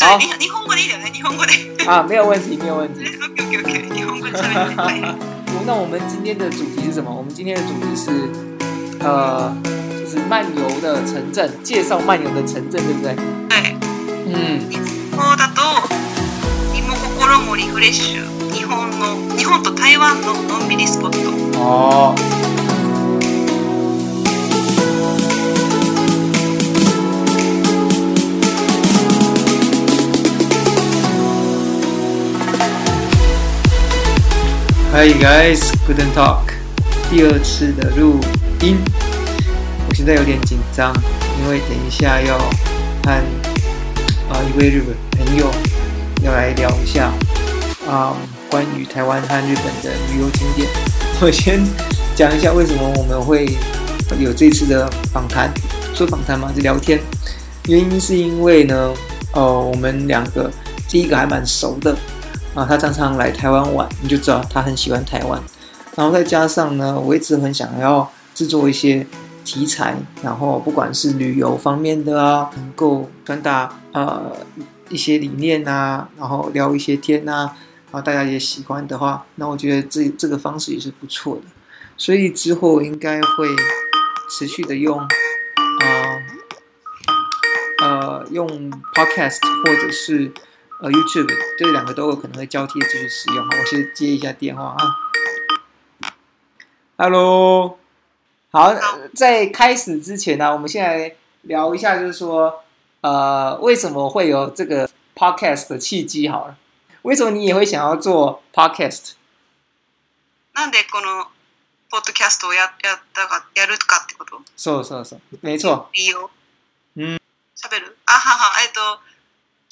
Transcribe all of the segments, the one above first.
好，你你红过来一点你红过来。啊，没有问题，没有问题。啊，没有没有没你过一点。那我们今天的主题是什么？我们今天的主题是，呃，就是漫游的城镇，介绍漫游的城镇，对不对？对。嗯。Hi guys, g o o d n Talk，第二次的录音，我现在有点紧张，因为等一下要和啊一位日本朋友要来聊一下啊关于台湾和日本的旅游景点。我先讲一下为什么我们会有这次的访谈，说访谈嘛，就聊天。原因是因为呢，哦，我们两个第一个还蛮熟的。啊，他常常来台湾玩，你就知道他很喜欢台湾。然后再加上呢，我一直很想要制作一些题材，然后不管是旅游方面的啊，能够传达呃一些理念啊，然后聊一些天啊，然后大家也喜欢的话，那我觉得这这个方式也是不错的。所以之后应该会持续的用啊呃用 podcast 或者是。呃 YouTube，这两个都有可能会交替继续使用。我先接一下电话啊。Hello，好，在开始之前呢、啊，我们先来聊一下，就是说，呃，为什么会有这个 podcast 的契机？好了，为什么你也会想要做 podcast？なんでこのポッドキャストをややったか、やるかってことそうそうそう。没错。理由。うん。喋るあはは、えっと。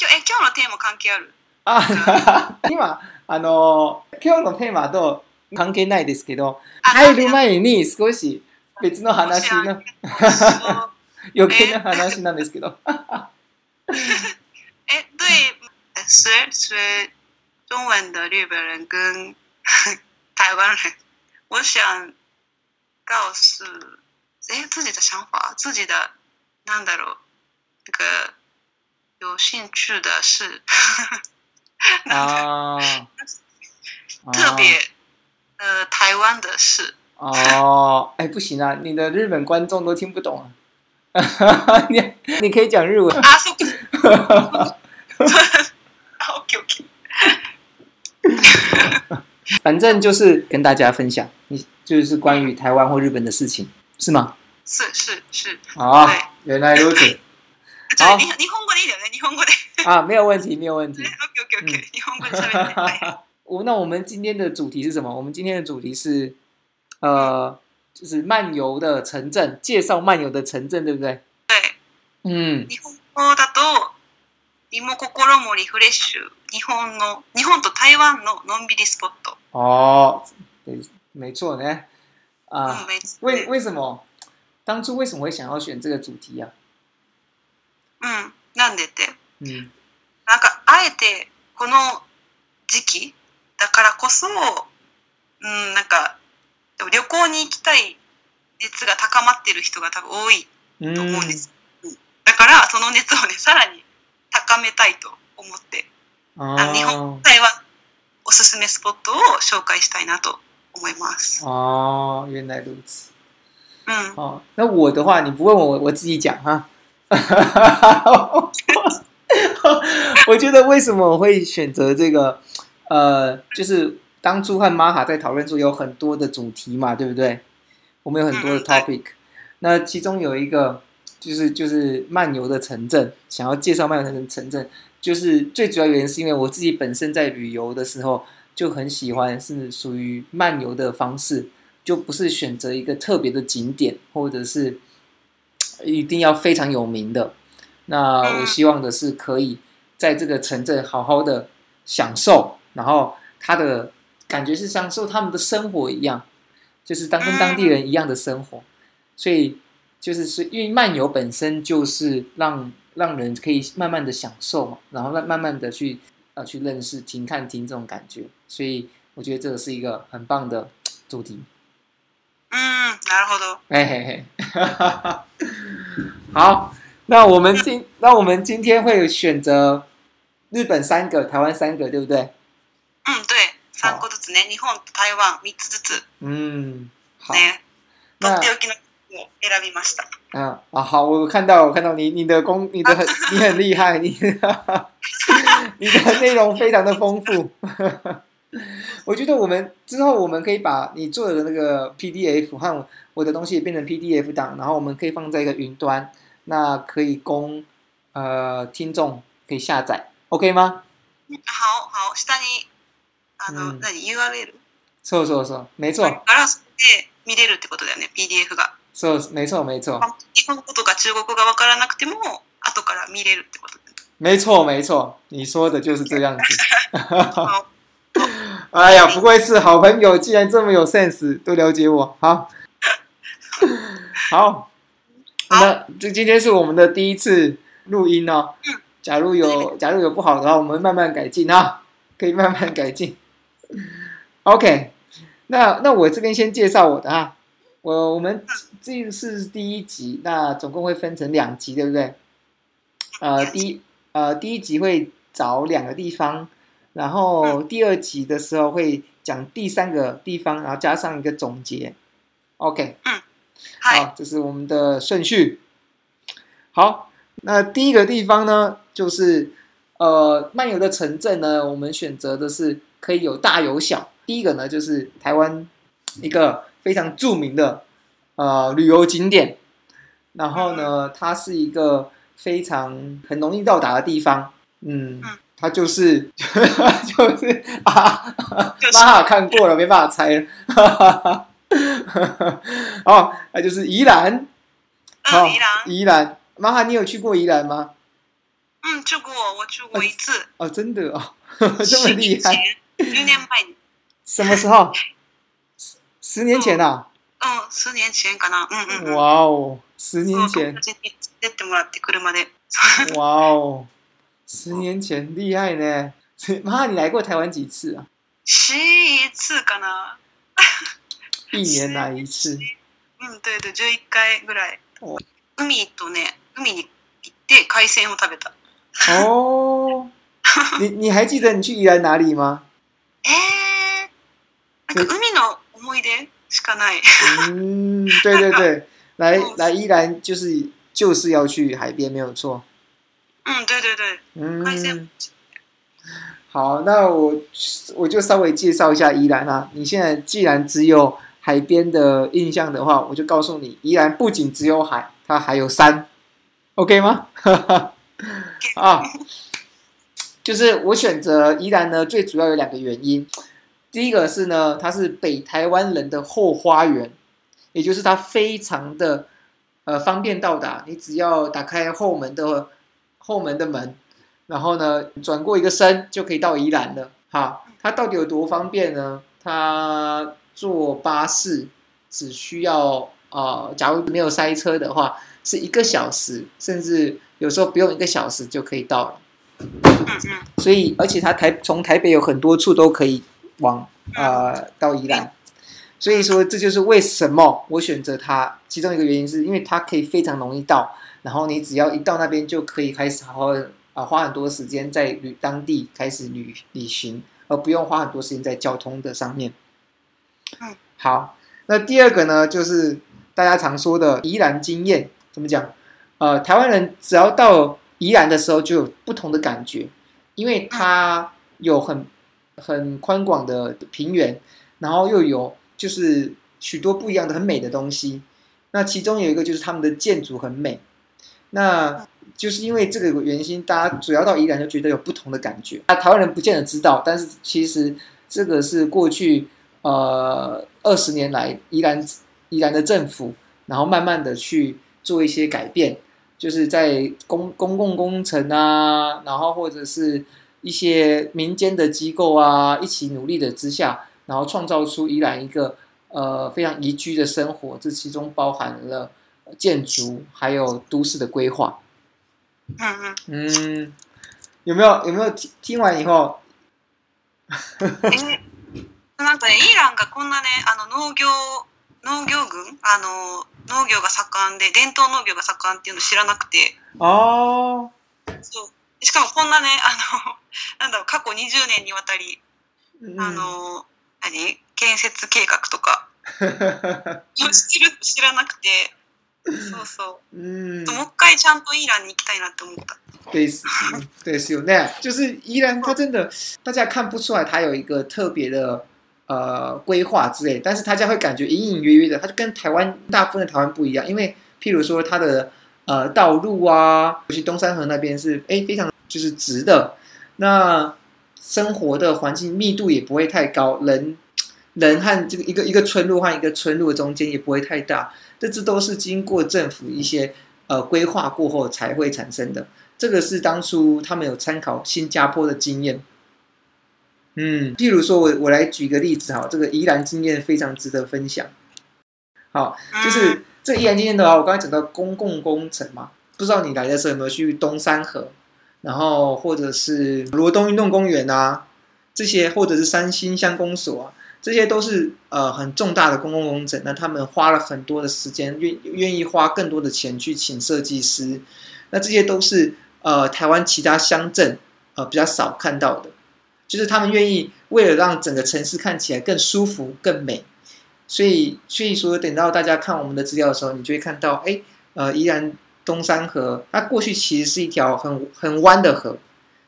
今日え今日のテーマ関係あるあ 今あの今日のテーマと関係ないですけど入る前に少し別の話の 余計な話なんですけどえ对，学学中文的日本人跟台湾人，我想告诉哎自己的想法，自己的なんだろう那个有兴趣的是，啊，特别，呃，台湾的事哦，哎，不行啊，你的日本观众都听不懂啊，你你可以讲日文。o k OK，反正就是跟大家分享，你就是关于台湾或日本的事情，是吗？是是是，哦，原来如此，好啊，没有问题，没有问题。OK OK OK，你混过去我 那我们今天的主题是什么？我们今天的主题是呃，就是漫游的城镇，介绍漫游的城镇，对不对？对，嗯。日本的都，日本心りフレッシュ、日本の、日本と台湾ののんびりスポット。哦，没错呢。啊，为为什么当初为什么会想要选这个主题啊？嗯。なんでって、うん、なんかあえてこの時期だからこそ、うん、なんか旅行に行きたい熱が高まってる人が多分多いと思うんです、うん、だからその熱をねさらに高めたいと思ってあ日本台湾おすすめスポットを紹介したいなと思いますあ原来如此嗯好那我的话你不问我我自己讲哈哈哈哈我觉得为什么我会选择这个？呃，就是当初和玛卡在讨论说有很多的主题嘛，对不对？我们有很多的 topic。那其中有一个就是就是漫游的城镇，想要介绍漫游的城镇，就是最主要原因是因为我自己本身在旅游的时候就很喜欢，是属于漫游的方式，就不是选择一个特别的景点，或者是。一定要非常有名的。那我希望的是可以在这个城镇好好的享受，然后他的感觉是享受他们的生活一样，就是当跟当地人一样的生活。所以就是是因为漫游本身就是让让人可以慢慢的享受，嘛，然后慢慢的去呃去认识、停看、停这种感觉。所以我觉得这是一个很棒的主题。嗯，拿了好多。嘿嘿嘿，好，那我们今 那我们今天会选择日本三个，台湾三个，对不对？嗯，对，三个都。日本、台湾，三只都。嗯，好。那我看到，我看到你，你的功，你的你很厉害，你 你的内容非常的丰富。我觉得我们之后我们可以把你做的那个 PDF 和我的东西变成 PDF 档，然后我们可以放在一个云端，那可以供呃听众可以下载，OK 吗？好好，下にあの、那 URL。没错。で見れるってことだよね、PDF が。そう、没错没错。日本語とか中国語がからなくても、から見れるってこと。没错没错，你说的就是这样子。哎呀，不愧是好朋友，既然这么有 sense，都了解我，好，好，那这今天是我们的第一次录音哦。假如有假如有不好的话，我们慢慢改进啊，可以慢慢改进。OK，那那我这边先介绍我的啊，我我们这是第一集，那总共会分成两集，对不对？呃，第一呃第一集会找两个地方。然后第二集的时候会讲第三个地方，然后加上一个总结。OK，嗯，好，这是我们的顺序。好，那第一个地方呢，就是呃漫游的城镇呢，我们选择的是可以有大有小。第一个呢，就是台湾一个非常著名的呃旅游景点，然后呢，它是一个非常很容易到达的地方。嗯。他就是，就是，啊，哈，玛哈看过了，没办法猜了，哦，那就是宜兰，好，宜兰，玛妈你有去过宜兰吗？嗯，去过，我去过一次。哦，真的哦，这么厉害！十年前，什么时候？十年前呐。嗯，十年前可能，嗯嗯。哇哦，十年前。哇哦。十年前厉害呢。妈，你来过台湾几次啊？十一次可能。一年来一次。嗯，对对，就一回ぐらい。哦。海とね、海に行って海鮮を食べた。哦。你你还记得你去伊兰哪里吗？え、海の思い出しかない。嗯，对对对，来 来伊兰就是就是要去海边，没有错。嗯，对对对，嗯，好，那我我就稍微介绍一下宜兰啊。你现在既然只有海边的印象的话，我就告诉你，宜兰不仅只有海，它还有山，OK 吗？啊，就是我选择宜兰呢，最主要有两个原因。第一个是呢，它是北台湾人的后花园，也就是它非常的呃方便到达，你只要打开后门的。后门的门，然后呢，转过一个身就可以到宜兰了。哈，它到底有多方便呢？它坐巴士只需要呃，假如没有塞车的话，是一个小时，甚至有时候不用一个小时就可以到。了。所以，而且它台从台北有很多处都可以往啊到宜兰，所以说这就是为什么我选择它。其中一个原因是因为它可以非常容易到。然后你只要一到那边，就可以开始好好啊，花很多时间在旅当地开始旅旅行，而不用花很多时间在交通的上面。好。那第二个呢，就是大家常说的宜兰经验，怎么讲？呃，台湾人只要到宜兰的时候，就有不同的感觉，因为它有很很宽广的平原，然后又有就是许多不一样的很美的东西。那其中有一个就是他们的建筑很美。那就是因为这个原因，大家主要到宜兰就觉得有不同的感觉。啊，台湾人不见得知道，但是其实这个是过去呃二十年来宜兰宜兰的政府，然后慢慢的去做一些改变，就是在公公共工程啊，然后或者是一些民间的机构啊，一起努力的之下，然后创造出宜兰一个呃非常宜居的生活。这其中包含了。建筑，还有都市的规划。嗯嗯嗯，有没有有没有听听完以后？なんかね、イランがこんなね、あの農業農業群、あの農業が盛んで伝統農業が盛んっていうの知らなくて。ああ。そう。しかもこんなね、あのなんだろう過去20年にわたり、うん、あの何建設計画とか 知らなくて。嗯，嗯。もう一回ちゃんとイランに行きたいなって思った。です、ですよ。ね、就是依然他真的大家看不出来，他有一个特别的呃规划之类，但是大家会感觉隐隐约约的，他就跟台湾大部分的台湾不一样。因为譬如说他的呃道路啊，尤其东山河那边是哎非常就是直的，那生活的环境密度也不会太高，人。人和这个一个一个村落和一个村落中间也不会太大，这这都是经过政府一些呃规划过后才会产生的。这个是当初他们有参考新加坡的经验。嗯，譬如说我我来举个例子哈，这个宜兰经验非常值得分享。好，就是这宜兰经验的话，我刚才讲到公共工程嘛，不知道你来的时候有没有去东山河，然后或者是罗东运动公园啊，这些或者是三星乡公所啊。这些都是呃很重大的公共工程，那他们花了很多的时间，愿愿意花更多的钱去请设计师，那这些都是呃台湾其他乡镇呃比较少看到的，就是他们愿意为了让整个城市看起来更舒服、更美，所以所以说等到大家看我们的资料的时候，你就会看到，哎，呃，依然东山河，它过去其实是一条很很弯的河，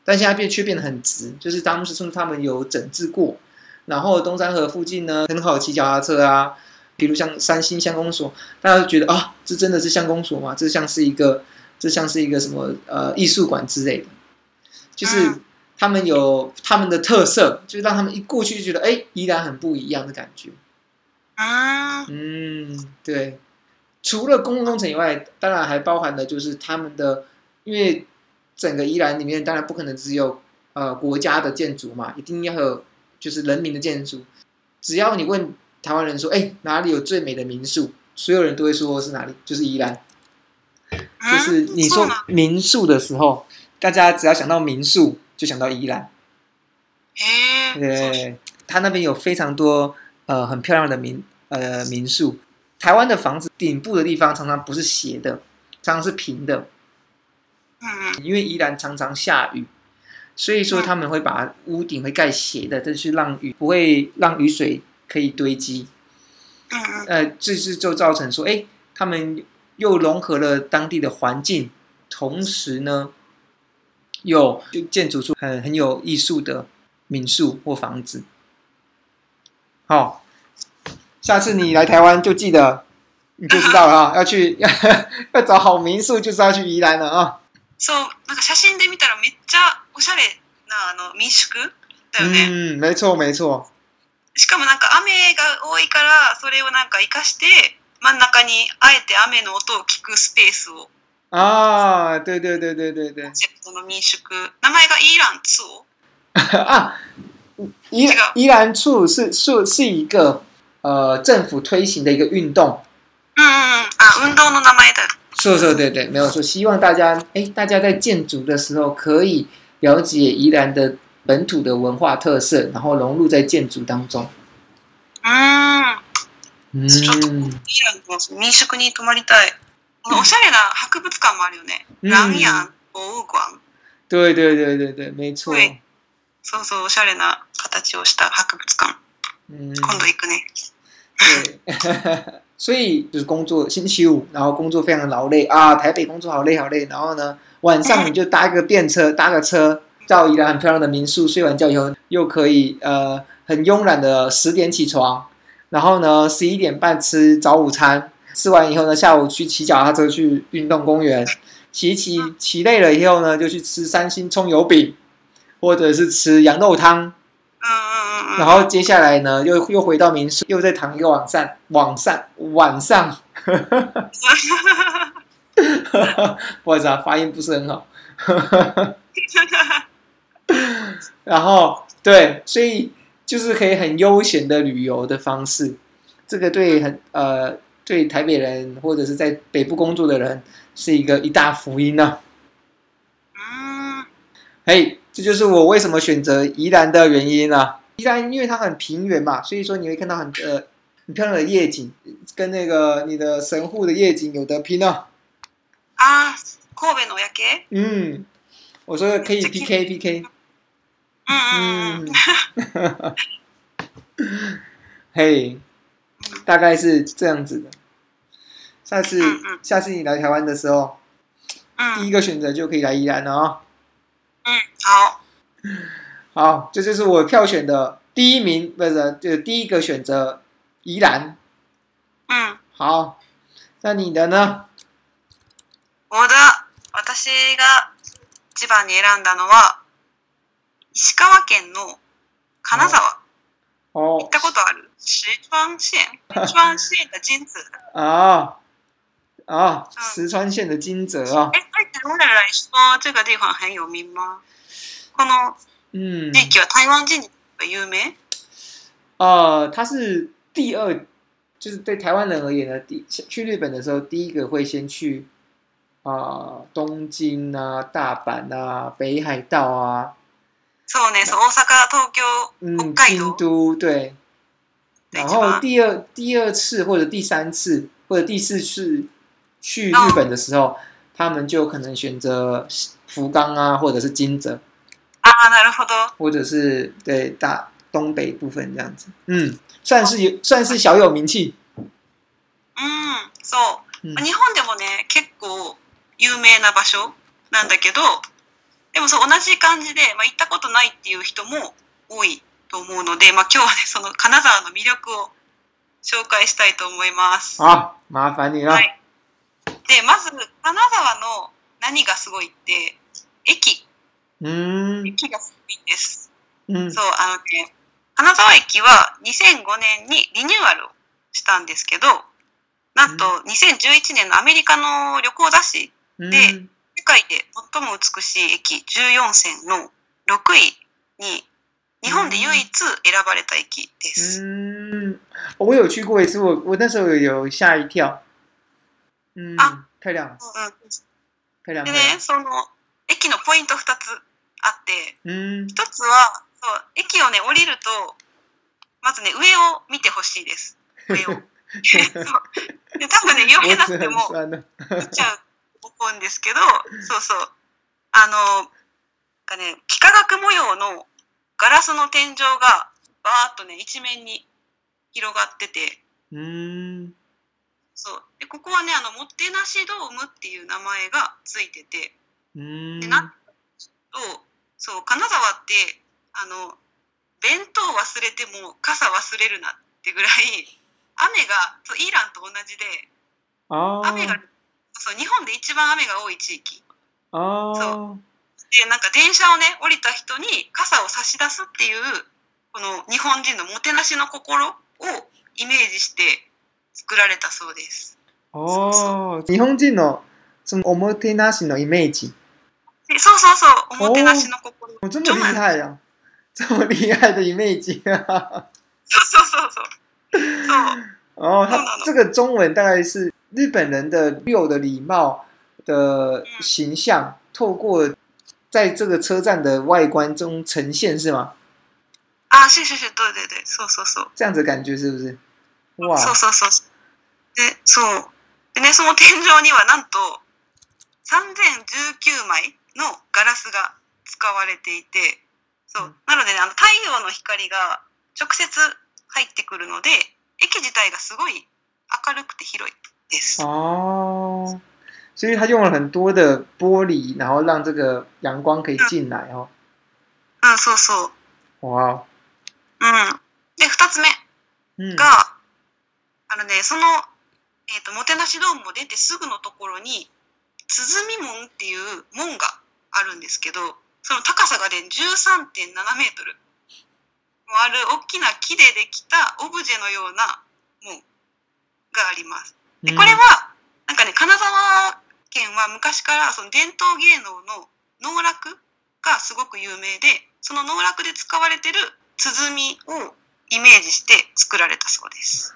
但现在变却变得很直，就是当时斯他们有整治过。然后东山河附近呢，很好骑脚踏车啊。比如像三星相公所，大家都觉得啊，这真的是相公所吗？这像是一个，这像是一个什么呃艺术馆之类的？就是他们有他们的特色，就是让他们一过去就觉得，哎，宜然很不一样的感觉啊。嗯，对。除了公共工程以外，当然还包含的就是他们的，因为整个宜兰里面当然不可能只有呃国家的建筑嘛，一定要有。就是人民的建筑，只要你问台湾人说：“哎，哪里有最美的民宿？”所有人都会说是哪里，就是宜兰。就是你说民宿的时候，大家只要想到民宿，就想到宜兰。哎，对，他那边有非常多呃很漂亮的民呃民宿。台湾的房子顶部的地方常常不是斜的，常常是平的。嗯，因为宜兰常常下雨。所以说他们会把屋顶会盖斜的，但是让雨不会让雨水可以堆积。嗯呃，这是就造成说，哎，他们又融合了当地的环境，同时呢，有就建筑出很很有艺术的民宿或房子。好，下次你来台湾就记得，你就知道了，要去 要找好民宿，就是要去宜兰了啊。So, 那个写真で見たらめっちゃ。おしゃれなあの民宿だよね。うん、没错没错。しかもなんか雨が多いからそれをなんか生かして真ん中にあえて雨の音を聞くスペースを。ああ、でで。で、で、で、で。その民宿名前がイーランツオ。あ、イイランツオ是是是一个呃政府推行的一个运动。嗯嗯嗯，啊，运动の名前だ。そうそう对对，没有错。希望大家哎，大家在建筑的时候可以。了解宜兰的本土的文化特色，然后融入在建筑当中。嗯嗯，民宿に泊まりたい。おしゃれな博物館もあるよね。兰阳博物馆。对对对对对，没错。そうそう、おしゃれな形をした博物館。今度行くね。对，所以就是工作星期五，然后工作非常的劳累啊，台北工作好累好累。然后呢，晚上你就搭一个便车，搭个车到一个很漂亮的民宿，睡完觉以后又可以呃很慵懒的十点起床，然后呢十一点半吃早午餐，吃完以后呢下午去骑脚踏车去运动公园，骑骑骑累了以后呢就去吃三星葱油饼，或者是吃羊肉汤。然后接下来呢，又又回到民宿，又再谈一个网站。网上晚上，不好意思，发音不是很好。然后对，所以就是可以很悠闲的旅游的方式，这个对很呃对台北人或者是在北部工作的人是一个一大福音呢。嘿，这就是我为什么选择宜兰的原因啊。依然因为它很平原嘛，所以说你会看到很呃很漂亮的夜景，跟那个你的神户的夜景有得拼哦。啊，神の夜景？嗯，我说可以 PK PK。嗯嗯 嘿，大概是这样子的。下次下次你来台湾的时候，第一个选择就可以来宜兰了啊。嗯，好。好，这就是我票选的第一名，不是就第一个选择宜兰。嗯，好，那你的呢？我的，我第一个一班，我选的是石 川县的金泽。哦哦，石川县的金泽啊。哎，对中国人说，这个地方很有名吗？可能。嗯，天气台湾人有名。呃，他是第二，就是对台湾人而言呢，第去日本的时候，第一个会先去啊，东京啊，大阪啊，北海道啊。大阪、京、嗯，京都，对，然后第二、第二次或者第三次或者第四次去日本的时候，他们就可能选择福冈啊，或者是金泽。啊，なるほど。或者是对大东北部分这样子，嗯，算是有算是小有名气。嗯，そう。日本でもね、結構有名な場所なんだけど、でもそう同じ感じで、まあ行ったことないっていう人も多いと思うので、まあ今日はねその金沢の魅力を紹介したいと思います。あ、麻烦你了。はい。で、まず金沢の何がすごいって駅。うん。雪がいんです。うん、そう、あのね、金沢駅は2005年にリニューアルをしたんですけど、なんと2011年のアメリカの旅行雑誌で、うん、世界で最も美しい駅14選の6位に日本で唯一選ばれた駅です。嗯，我有去过一次，我我那时候有吓一跳。亮。亮。でね、その駅のポイント二つあって、一つはそう駅をね降りるとまずね上を見てほしいです上を。で多分ね読めなくても見ちゃうと思うんですけどそうそうあのかね幾何学模様のガラスの天井がバーッとね一面に広がってて。うんそうでここはねあの「もてなしドーム」っていう名前がついててでなとそう金沢ってあの弁当忘れても傘忘れるなってぐらい雨がイランと同じで雨がそう日本で一番雨が多い地域そうでなんか電車をね降りた人に傘を差し出すっていうこの日本人のもてなしの心をイメージして作られたそうです。ああ、そう日本人のそのおもてなしのイメージ所以，我这么厉害呀！这么厉害的 image 啊！哦，他这个中文大概是日本人的六的礼貌的形象，透过在这个车站的外观中呈现，是吗？啊，是是是对对对这样子感觉是不是？哇，so so so，え、そう、え、その天井にはなんと三千十九枚。のガラスが使われていてそうなので、ね、あの太陽の光が直接入ってくるので駅自体がすごい明るくて広いです。あ所以他用了很多的玻璃，然后让这个阳光可以进来哦。嗯，嗯そうそう。哇。嗯。で二つ目が、あのねそのえっ、ー、ともてなしドームを出てすぐのところに鼓門っていう門があるんですけどその高さがね13.7メートルもある大きな木でできたオブジェのようなもうがあります。でこれはなんかね金沢県は昔からその伝統芸能の能楽がすごく有名でその能楽で使われてる鼓をイメージして作られたそうです。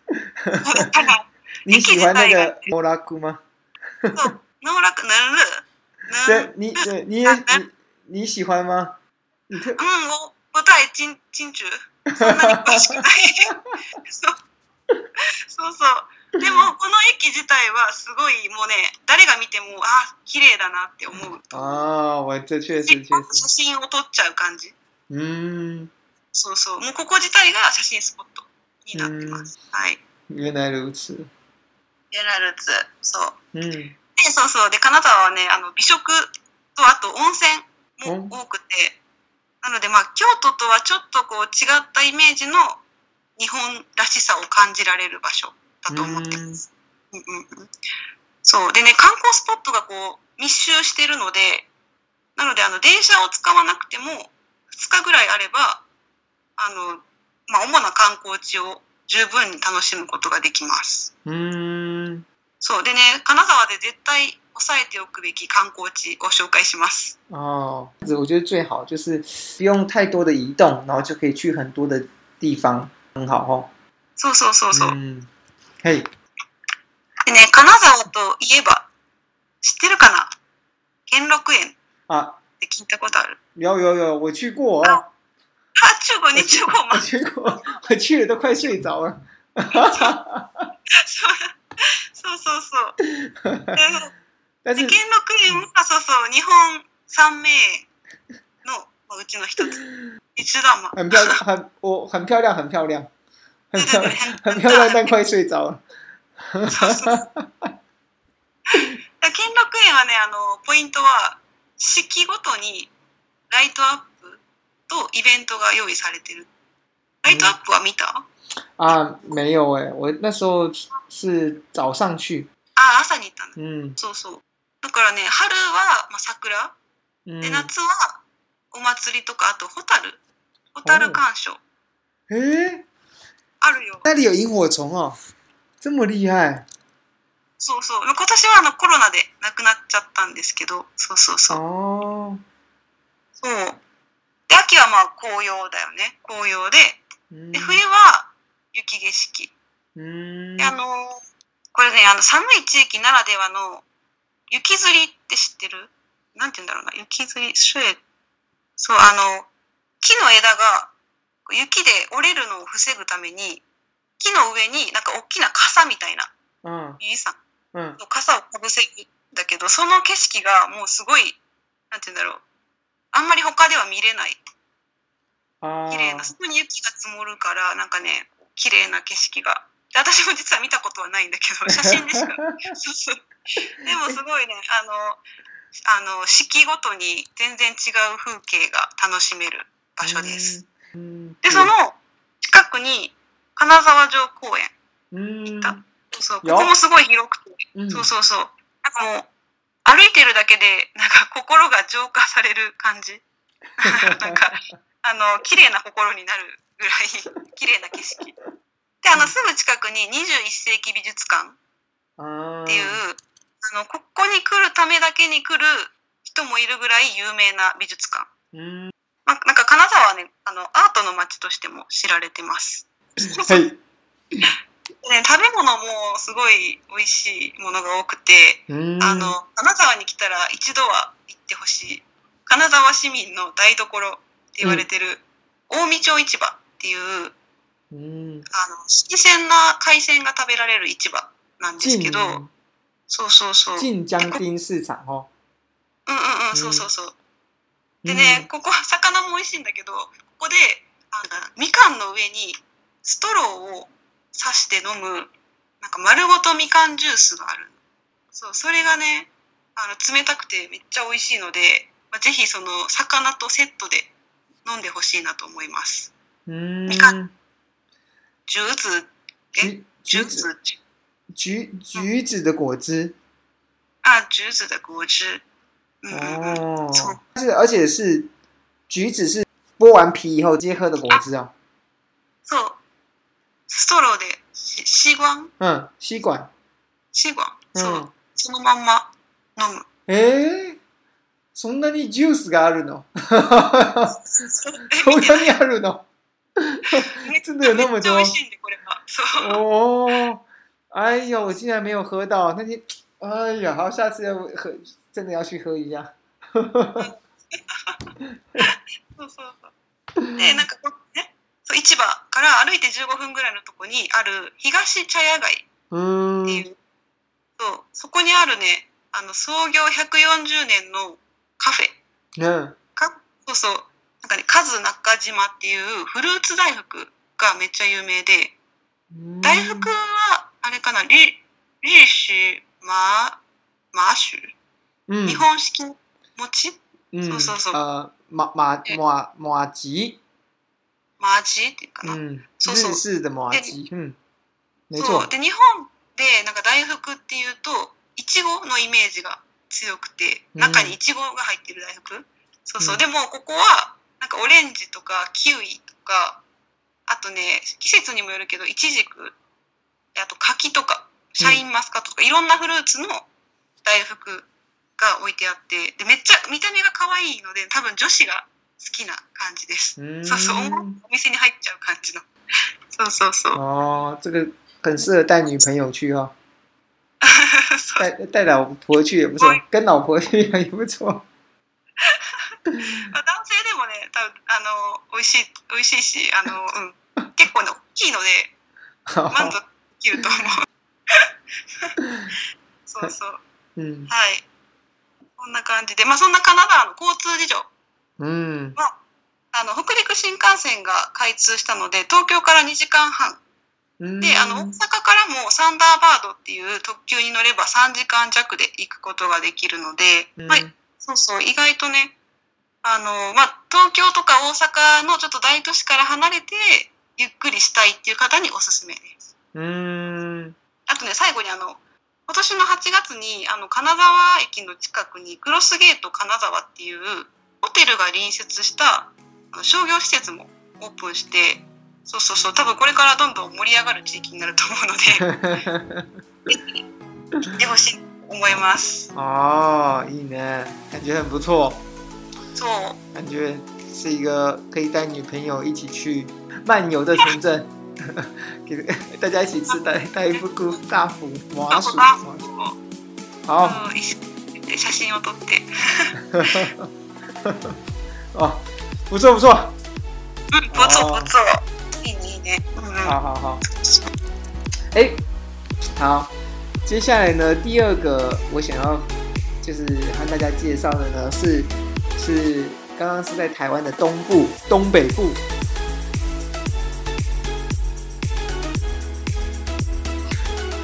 ただ、駅自体が。能楽ま。そう、能楽なる对你对你也你你喜欢吗？嗯，我不太清清楚。そんなに詳しくない。そうそうそう。でもこの駅自体はすごいもうね誰が見てもあ綺麗だなって思うああ、我这确实确实。写真を撮っちゃう感じ。うん。そうそう。もうここ自体が写真スポットになってます。はい。原来如此。原来如此。そう。うん。そうそう。で、金沢はね、あの美食とあと温泉も多くて、なので、まあ、京都とはちょっとこう違ったイメージの日本らしさを感じられる場所だと思ってます。うんうんうん、そうでね観光スポットがこう密集しているのでなのであの電車を使わなくても2日ぐらいあればあの、まあ、主な観光地を十分に楽しむことができます。うんそうでね金沢で絶対押さえておくべき観光地を紹介します。あ、我觉得最好就是不用太多的移动，然后就可以去很多的地方，很好哦。そうそうそうそう。はい。でね、金沢といえば知ってるかな？兼六園。って聞いたことある？有有有，我去过。啊，去过，你去过吗？去过，我去了都快睡着了。そうそうそう。で兼六園はそうそう日本三名のうちの一つ。你知道吗？很漂亮，很お、很漂亮，很漂亮，很漂亮，但快睡着了。そうそう。兼六園はねあのポイントは四季ごとにライトアップとイベントが用意されてるライトアップは見たあ、没有哎、我那时候是早上去。あ、朝に行ったんうん。そうそう。だからね、春は、まあ、桜。で、夏はお祭りとか、あとホタル。ホタル鑑賞。えー、あるよ。那里有萤火虫哦，这么厉害そうそう。今年はあのコロナで亡くなっちゃったんですけど、そうそうそう。そう。で、秋はまあ紅葉だよね。紅葉で、で冬は雪景色。あのこれねあの寒い地域ならではの雪吊りって知ってるなんて言うんだろうな雪吊りシュエそうあの木の枝が雪で折れるのを防ぐために木の上になんか大きな傘みたいな、うん、さん、の傘をかぶせるんだけどその景色がもうすごいなんて言うんだろうあんまり他では見れない綺麗なそこに雪が積もるからなんかね綺麗な景色が私も実は見たことはないんだけど写真でしか でもすごいねあのあの四季ごとに全然違う風景が楽しめる場所です。でその近くに金沢城公園行ったそうここもすごい広くて、うん、そうそうそうなんかもう歩いてるだけでなんか心が浄化される感じ なんかあの綺麗な心になるぐらい 綺麗な景色。であのすぐ近くに21世紀美術館っていうあのここに来るためだけに来る人もいるぐらい有名な美術館。んまあ、なんか金沢はねあのアートの街としても知られてます。はい ね、食べ物もすごい美味しいものが多くてあの金沢に来たら一度は行ってほしい金沢市民の台所って言われてる、近江町市場っていう、うん、あの新鮮な海鮮が食べられる市場なんですけど、そうそうそう。近江町市場哦。うんうんうん、そうそうそう。でね、ここは魚も美味しいんだけど、ここであのみかんの上にストローを刺して飲む、なんか丸ごとみかんジュースがある。そう、それがね、あの冷たくてめっちゃ美味しいので、まあ、ぜひその魚とセットで飲んでほしいなと思います。みかん。橘子。え橘子。橘橘子的果汁。啊，橘子的果汁。嗯、哦。是，而且是橘子是剥完皮以后直接喝的果汁啊。そう。ストローで吸吸管。嗯，吸管。吸管。そう。嗯、そのまま飲む。诶、欸。そんなにジュースがあるの そんなにあるのめっちゃ美味しいんで、これは。おう。哎呦，我竟然没有喝到，那你，哎呀，好，下次要喝，真的要去喝一下。そうそうそう。で、なんかね、そう市場から歩いて15分ぐらいのとこにある東茶屋街っていう、そうそこにあるね、あの創業140年のカフェ。ねかそうそう。なんかね、カズ中島っていうフルーツ大福がめっちゃ有名で、大福は、あれかな、リ、リシマ、マーシュ、うん、日本式餅、うん、そうそうそう。あま、ま、ま、もあちマジっていうかな。うん、そうそう。日的ジ。うん。そう。で、日本で、なんか大福っていうと、いちごのイメージが強くて中にイチゴが入ってる大福、うん、そうそう、でもここはなんかオレンジとかキウイとかあとね季節にもよるけどイチジクあと柿とかシャインマスカットとか、うん、いろんなフルーツの大福が置いてあってでめっちゃ見た目が可愛いので多分女子が好きな感じです。そうそうお店に入っちゃう感じの。そうそうそう。あ哦，这个很适合带女朋友去哦。带带老婆去也不错，跟老婆去也不错。まあ、男性でもね、たぶんあの美味しい美味しいし、あのうん、結構ね大きいので 満足できると思う。そうそう。うん、はい。こんな感じで、まあそんなカナダの交通事情。うん。まああの北陸新幹線が開通したので、東京から2時間半で、あの、大阪からもサンダーバードっていう特急に乗れば3時間弱で行くことができるので、まあ、そうそう、意外とね、あの、まあ、東京とか大阪のちょっと大都市から離れて、ゆっくりしたいっていう方におすすめです。うん。あとね、最後にあの、今年の8月に、あの、金沢駅の近くに、クロスゲート金沢っていう、ホテルが隣接した商業施設もオープンして、そうそうそう多分これからどんどん盛り上がる地域になると思うので行っ てほしい思いますああいいね感觉很不错そう感じ是一个可以带女朋友一起去漫游的城镇 给大家一起吃带带一副大福麻薯好、嗯、写真を撮って啊不错不错嗯不错不错。好好好，哎，好，接下来呢，第二个我想要就是和大家介绍的呢是是刚刚是在台湾的东部东北部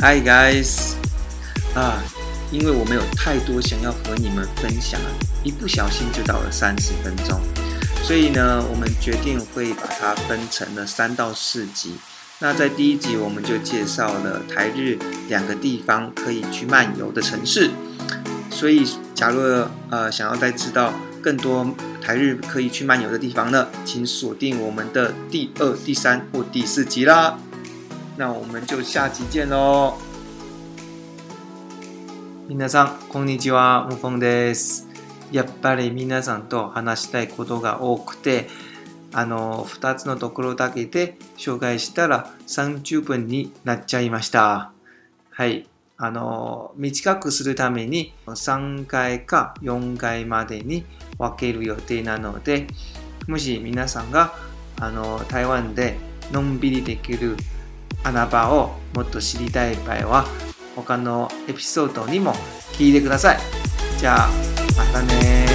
，Hi guys，啊，因为我没有太多想要和你们分享，一不小心就到了三十分钟。所以呢，我们决定会把它分成了三到四集。那在第一集，我们就介绍了台日两个地方可以去漫游的城市。所以，假如呃想要再知道更多台日可以去漫游的地方呢，请锁定我们的第二、第三或第四集啦。那我们就下集见喽。皆さん、こんにちは、牧風です。やっぱり皆さんと話したいことが多くて、あの、2つのところだけで紹介したら30分になっちゃいました。はい。あの、短くするために3回か4回までに分ける予定なので、もし皆さんがあの台湾でのんびりできる穴場をもっと知りたい場合は、他のエピソードにも聞いてください。じゃあ、またね